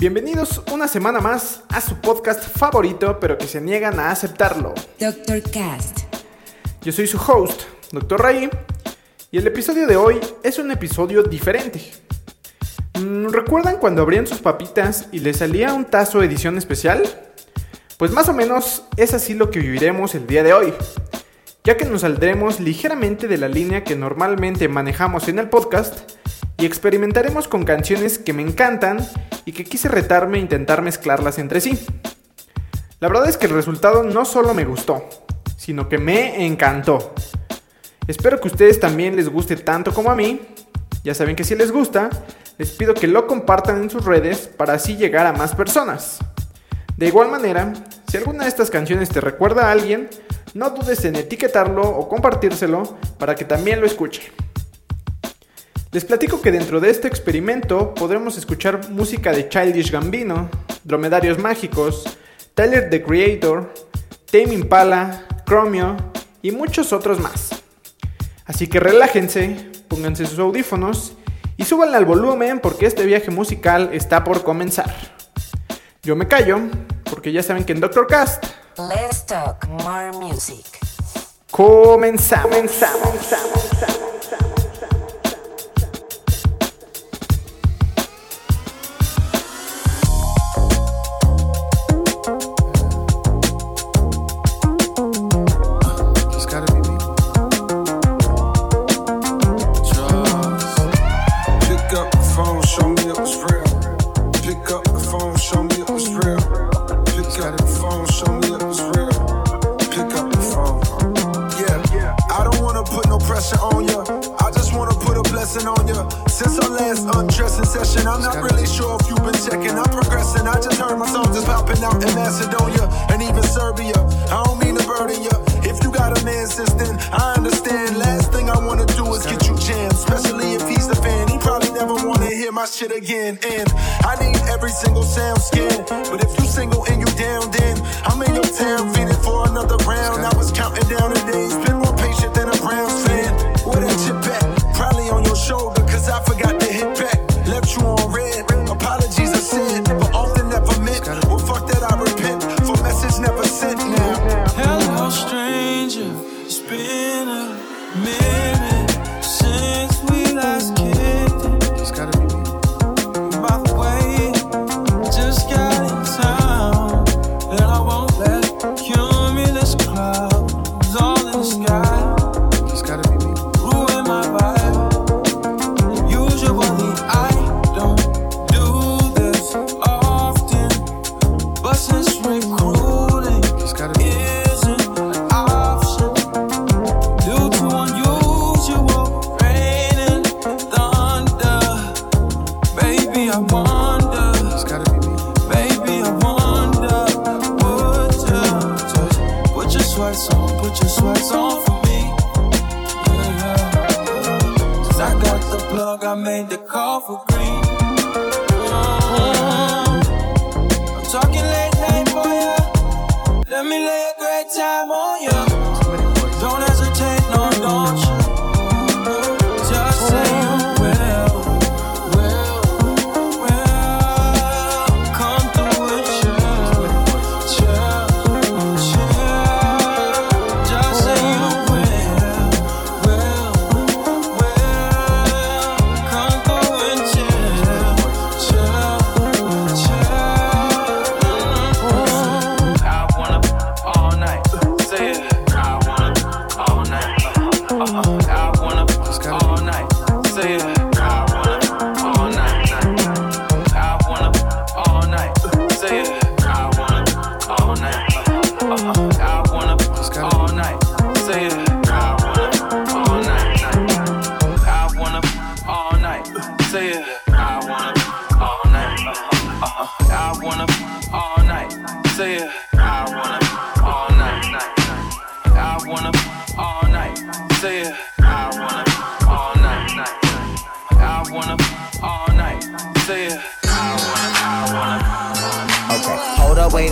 Bienvenidos una semana más a su podcast favorito, pero que se niegan a aceptarlo. Dr. Cast. Yo soy su host, Dr. Ray, y el episodio de hoy es un episodio diferente. Mm, ¿Recuerdan cuando abrían sus papitas y les salía un tazo edición especial? Pues más o menos es así lo que viviremos el día de hoy, ya que nos saldremos ligeramente de la línea que normalmente manejamos en el podcast y experimentaremos con canciones que me encantan y que quise retarme e intentar mezclarlas entre sí. La verdad es que el resultado no solo me gustó, sino que me encantó. Espero que a ustedes también les guste tanto como a mí. Ya saben que si les gusta, les pido que lo compartan en sus redes para así llegar a más personas. De igual manera, si alguna de estas canciones te recuerda a alguien, no dudes en etiquetarlo o compartírselo para que también lo escuche. Les platico que dentro de este experimento podremos escuchar música de Childish Gambino, Dromedarios Mágicos, Tyler the Creator, Tame Impala, Chromio y muchos otros más. Así que relájense, pónganse sus audífonos y súbanle al volumen porque este viaje musical está por comenzar. Yo me callo porque ya saben que en Doctor Cast Let's talk more music. comenzamos. comenzamos, comenzamos. Just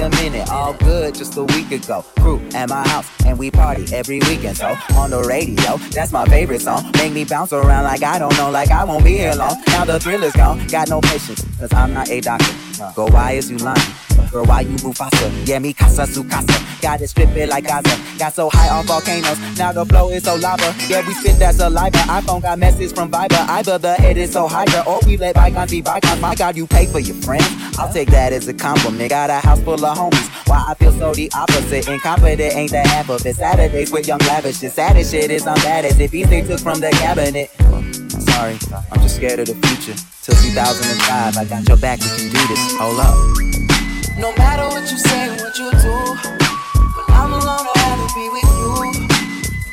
a minute. All good just a week ago. Crew at my house, and we party every weekend. So on the radio, that's my favorite song. Make me bounce around like I don't know, like I won't be here long. Now the thrill is gone, got no patience, cause I'm not a doctor. Go, why is you lying? Why you move faster? Yeah, me casa su casa. Got it strip it like Gaza. Got so high on volcanoes. Now the flow is so lava. Yeah, we spit that saliva. iPhone got message from Viber. Either the head is so higher or we let bygones be bygones. My God, you pay for your friends. I'll take that as a compliment. Got a house full of homies. Why I feel so the opposite. Incompetent ain't the half of it. Saturdays with young lavish. The saddest shit is I'm bad as if these things took from the cabinet. Sorry, I'm just scared of the future. Till 2005, I got your back, we can do this. Hold up. No matter what you say, what you do, when I'm alone, I'd rather be with you.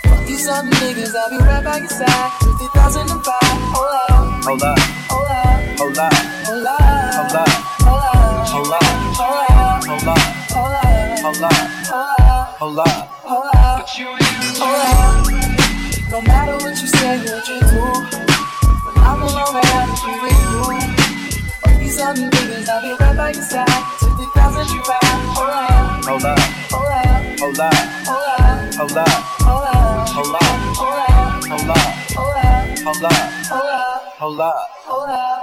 Fuck these other niggas, I'll be right by your side. 2005, hold up, Hold up. hold up, Hold up. hold up, Hold up. hold up, Hold up. hold up, Hold up. hold up, Hold up. hold up, Hold up. hold up, hold up. No matter what you say, what you do, when I'm alone, I'd rather be with you. Fuck these other niggas, I'll be right by your side. 2005, hold up, Hold up. hold up. Hold up. Hold up, Hold up. hold up, Hold up. hold up, Hold up.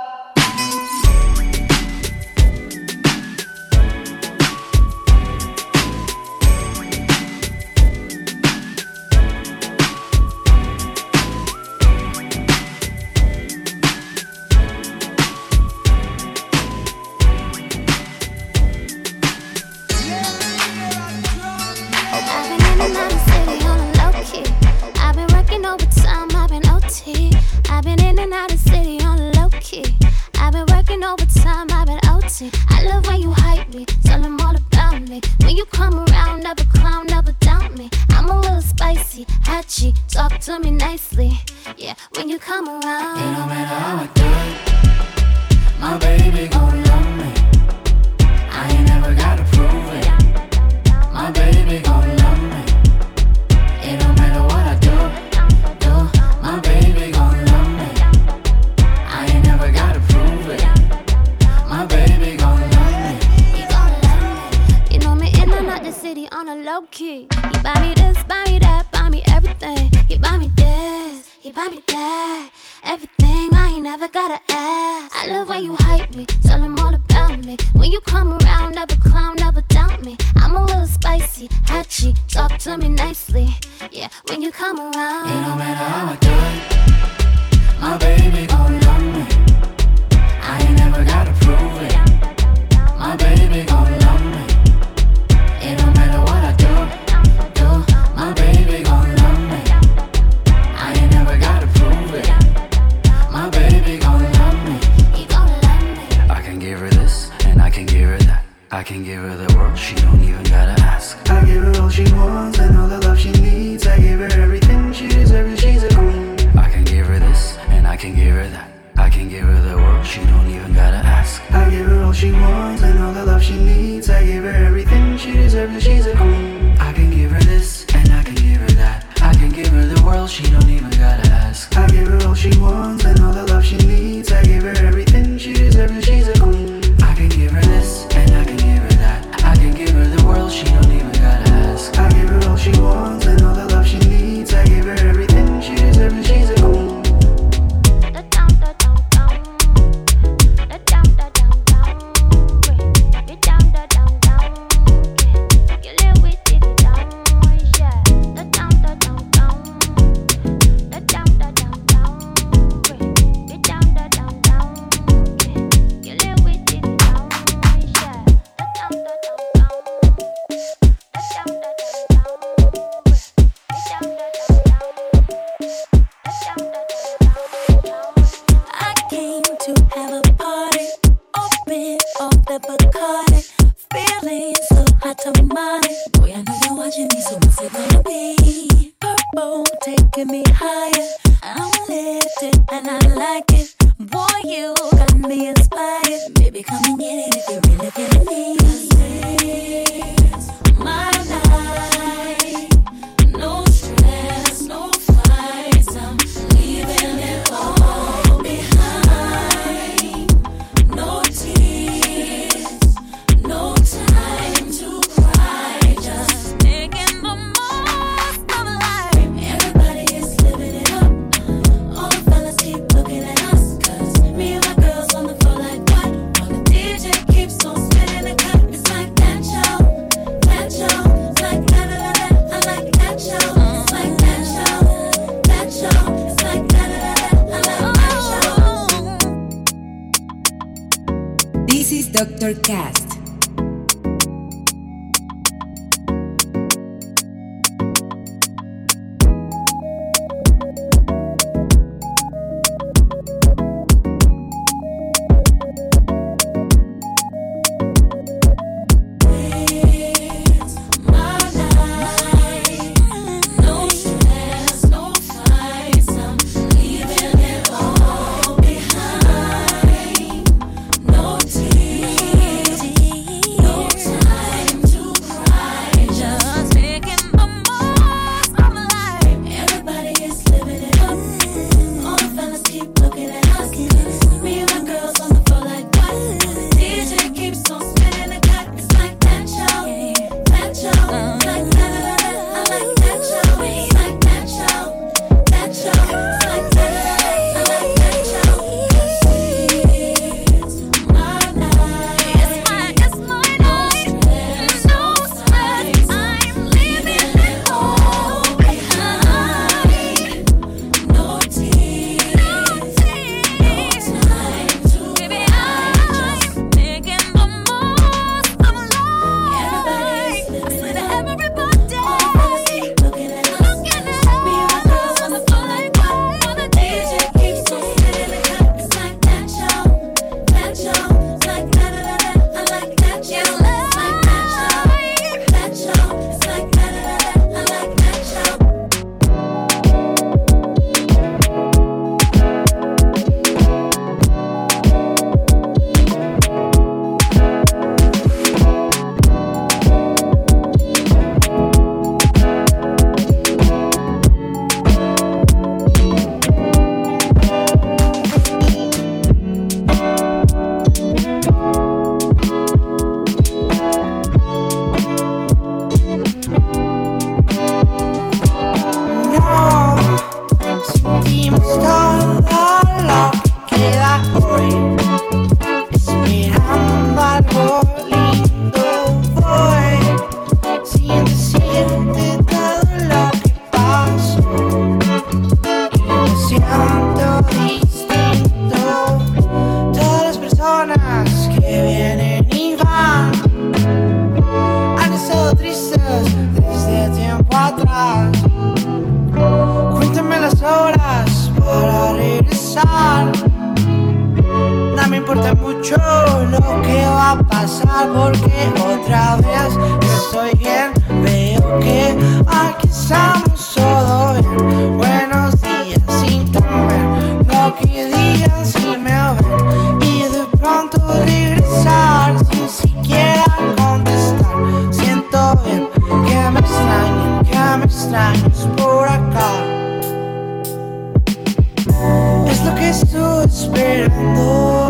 estoy esperando.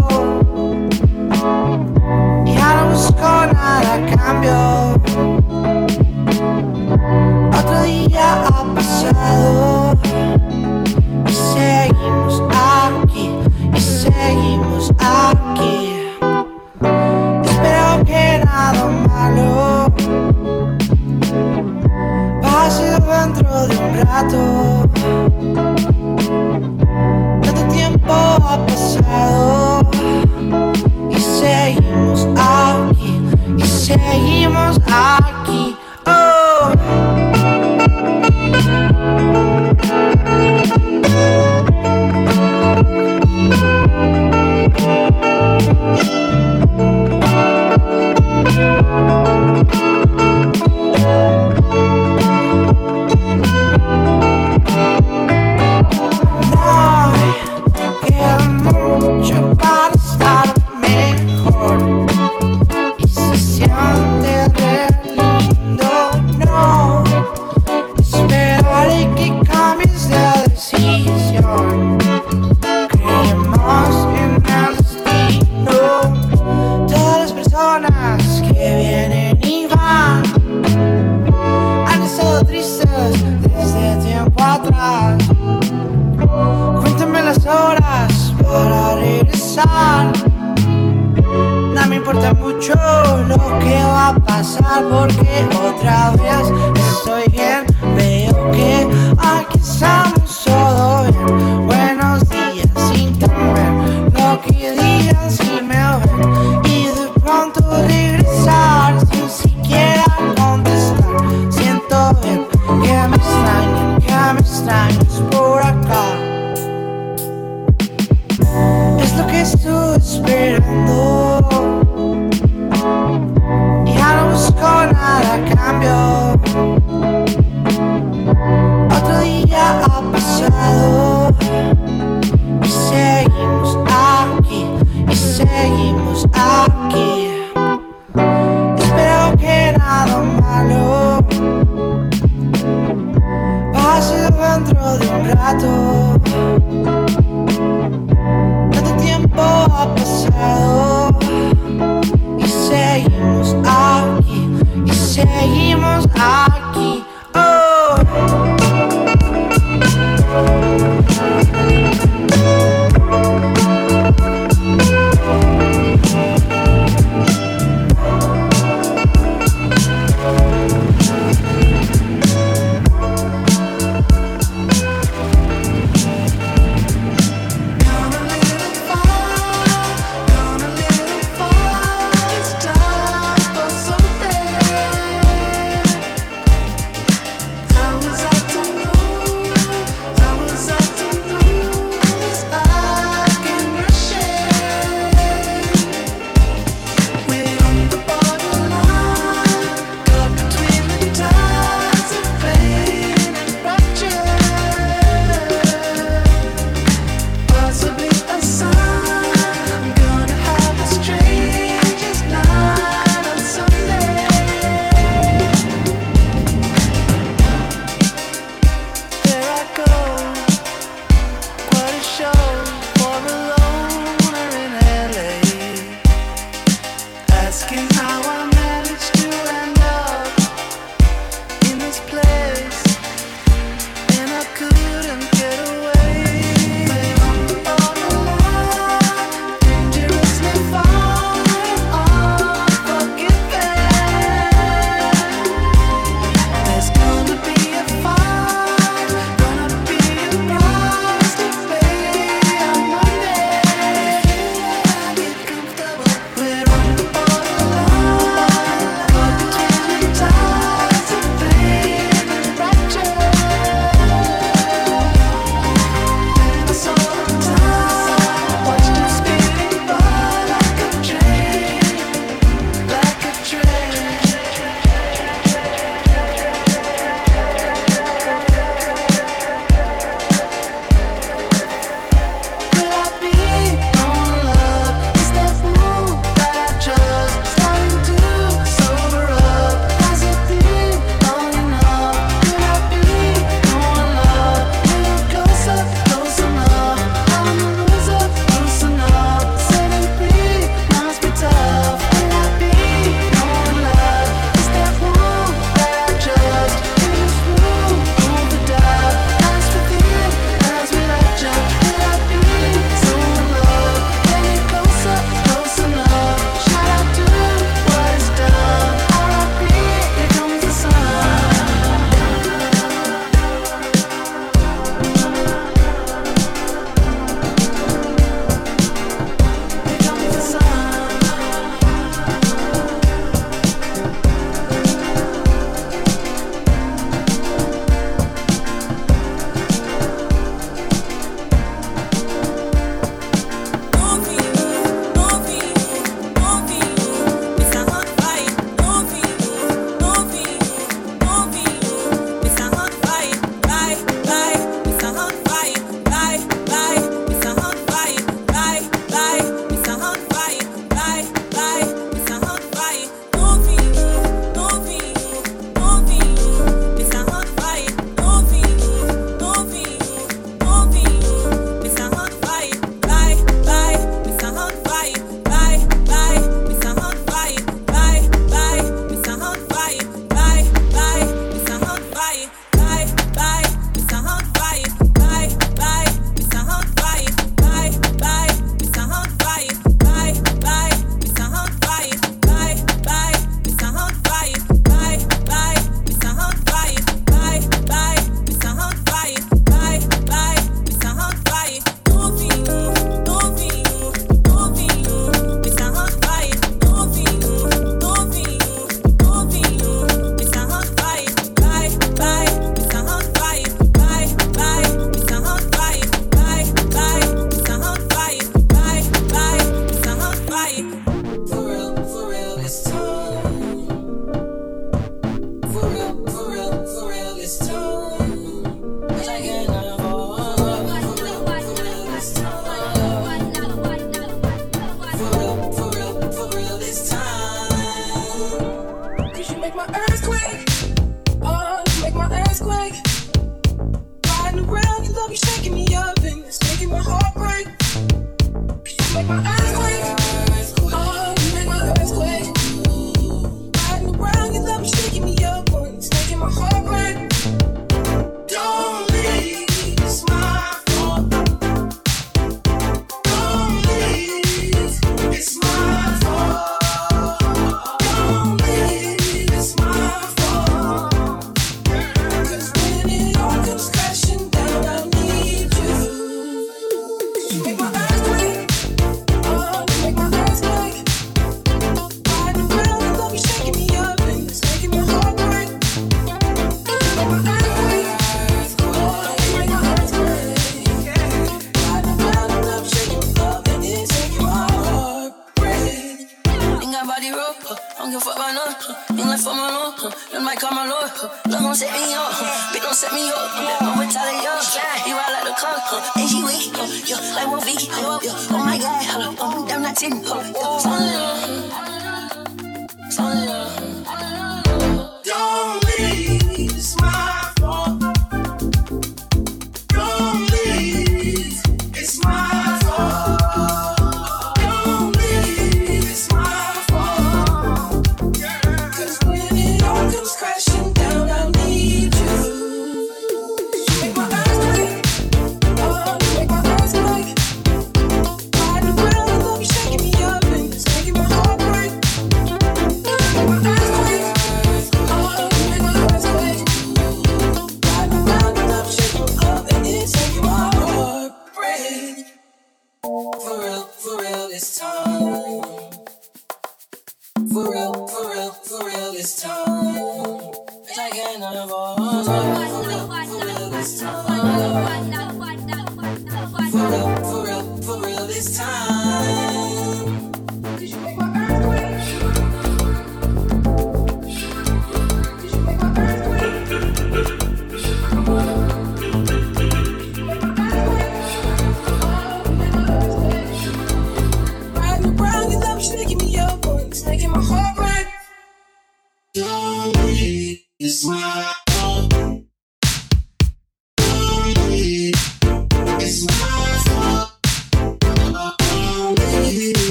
Ya no busco nada cambio. Otro día ha pasado y seguimos aquí y seguimos aquí. Espero que nada malo pase dentro de un rato tiempo ha pasado y seguimos aquí, y seguimos aquí.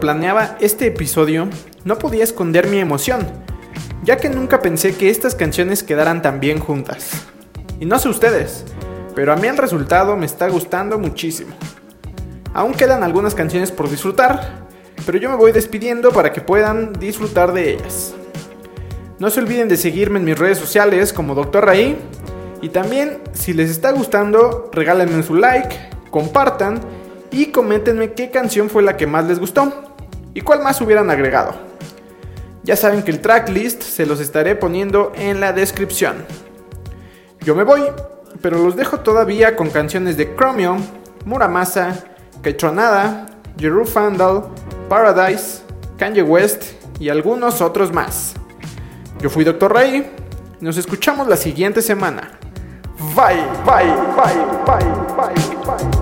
Planeaba este episodio no podía esconder mi emoción, ya que nunca pensé que estas canciones quedaran tan bien juntas. Y no sé ustedes, pero a mí el resultado me está gustando muchísimo. Aún quedan algunas canciones por disfrutar, pero yo me voy despidiendo para que puedan disfrutar de ellas. No se olviden de seguirme en mis redes sociales como Dr. Raí. Y también, si les está gustando, regálenme su like, compartan y coméntenme qué canción fue la que más les gustó y cuál más hubieran agregado. Ya saben que el tracklist se los estaré poniendo en la descripción. Yo me voy, pero los dejo todavía con canciones de Chromium, Muramasa, Ketronada, Jeru Fandal, Paradise, Kanye West y algunos otros más. Yo fui Dr. Ray. Nos escuchamos la siguiente semana. Bye, bye, bye, bye, bye, bye.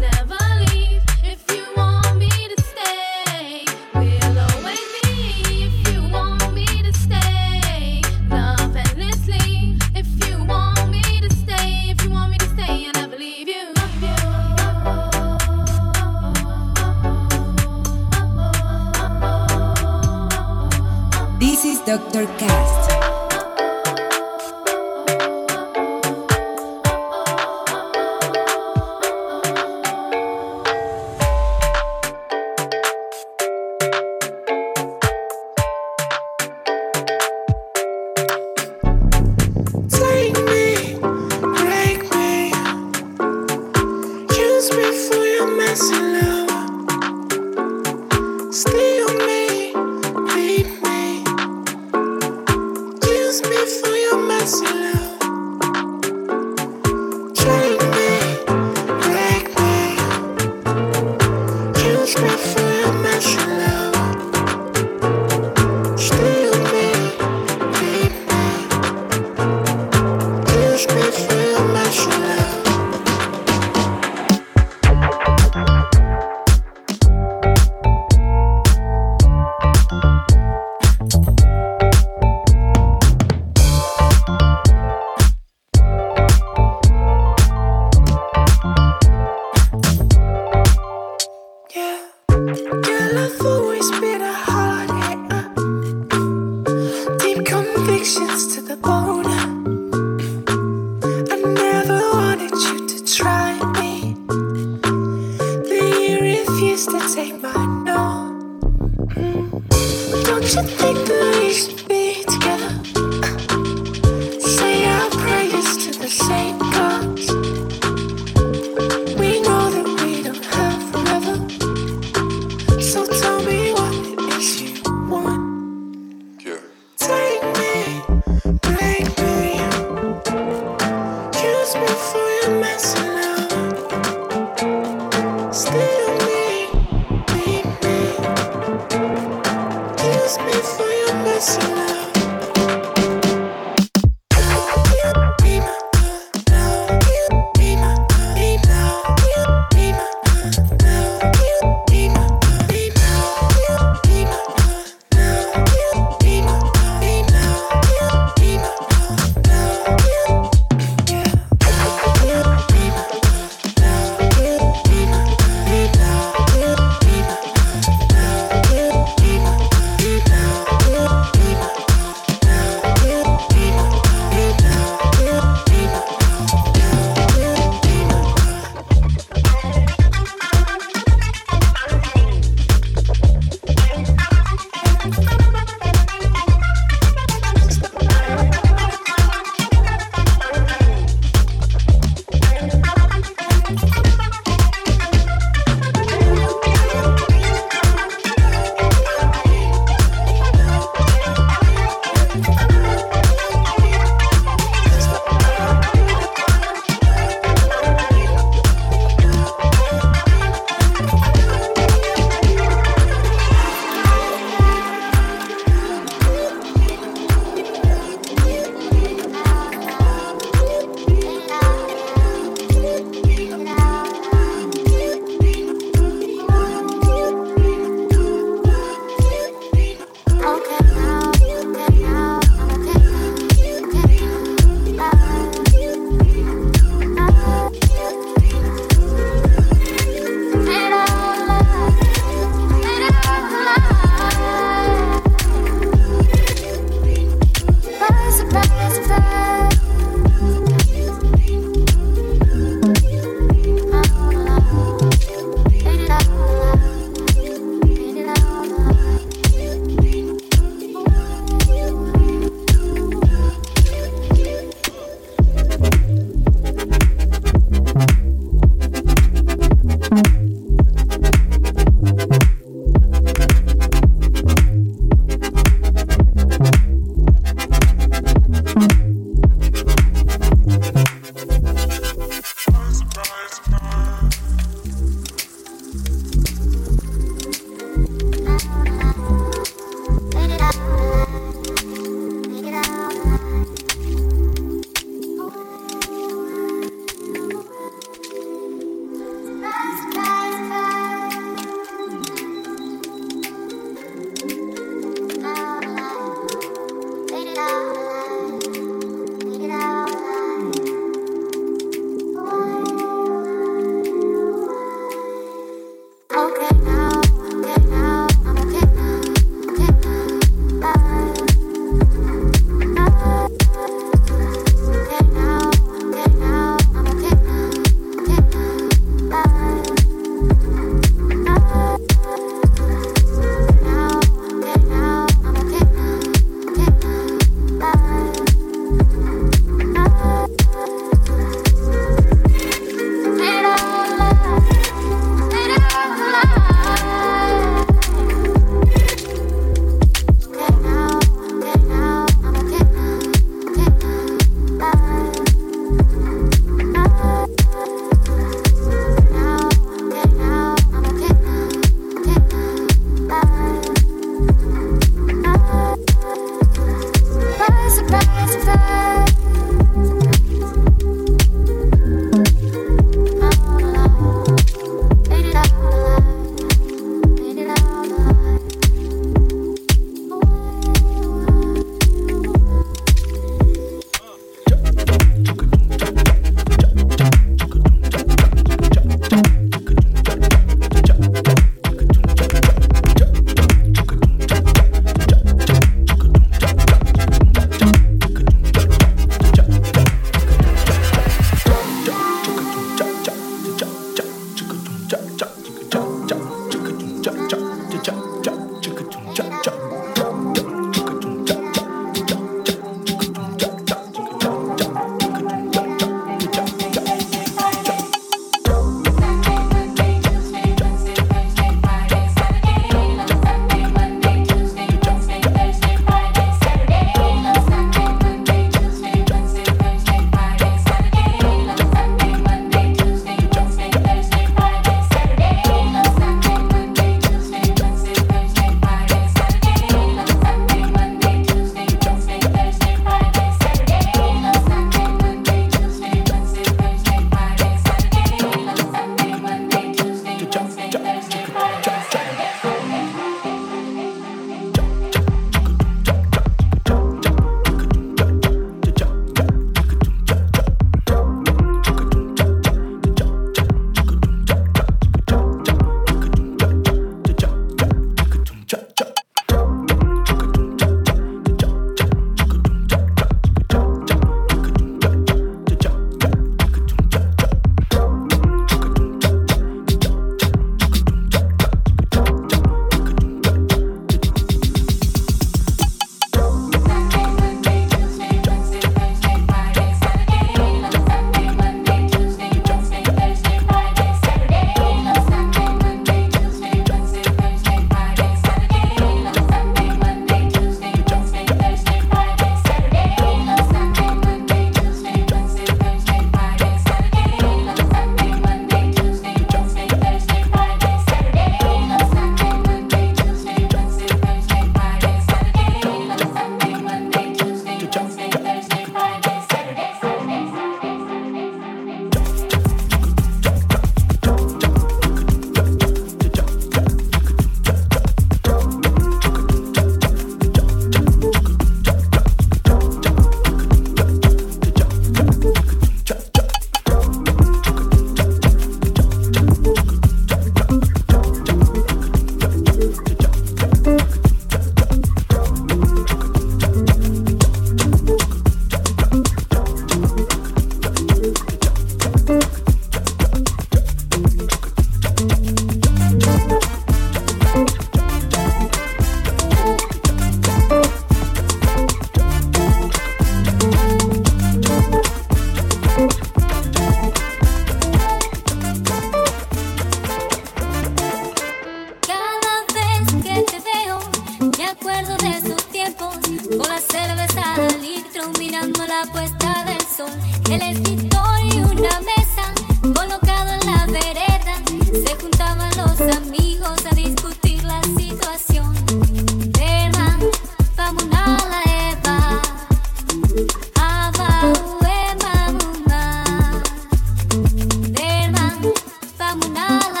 Yamuna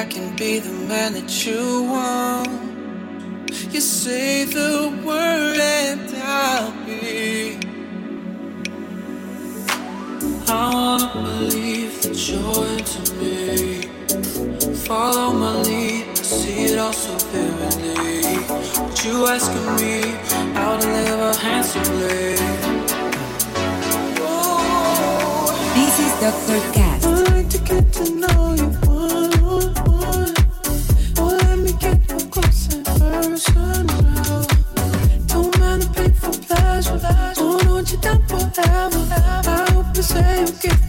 I can be the man that you want. You say the word and I'll be. I wanna believe that you're into me. Follow my lead, I see it all so vividly. But you asking me how to live a handsomely. This is the Cat. I like to get to know you. say you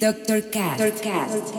This is Dr. Cat. Dr. Cat.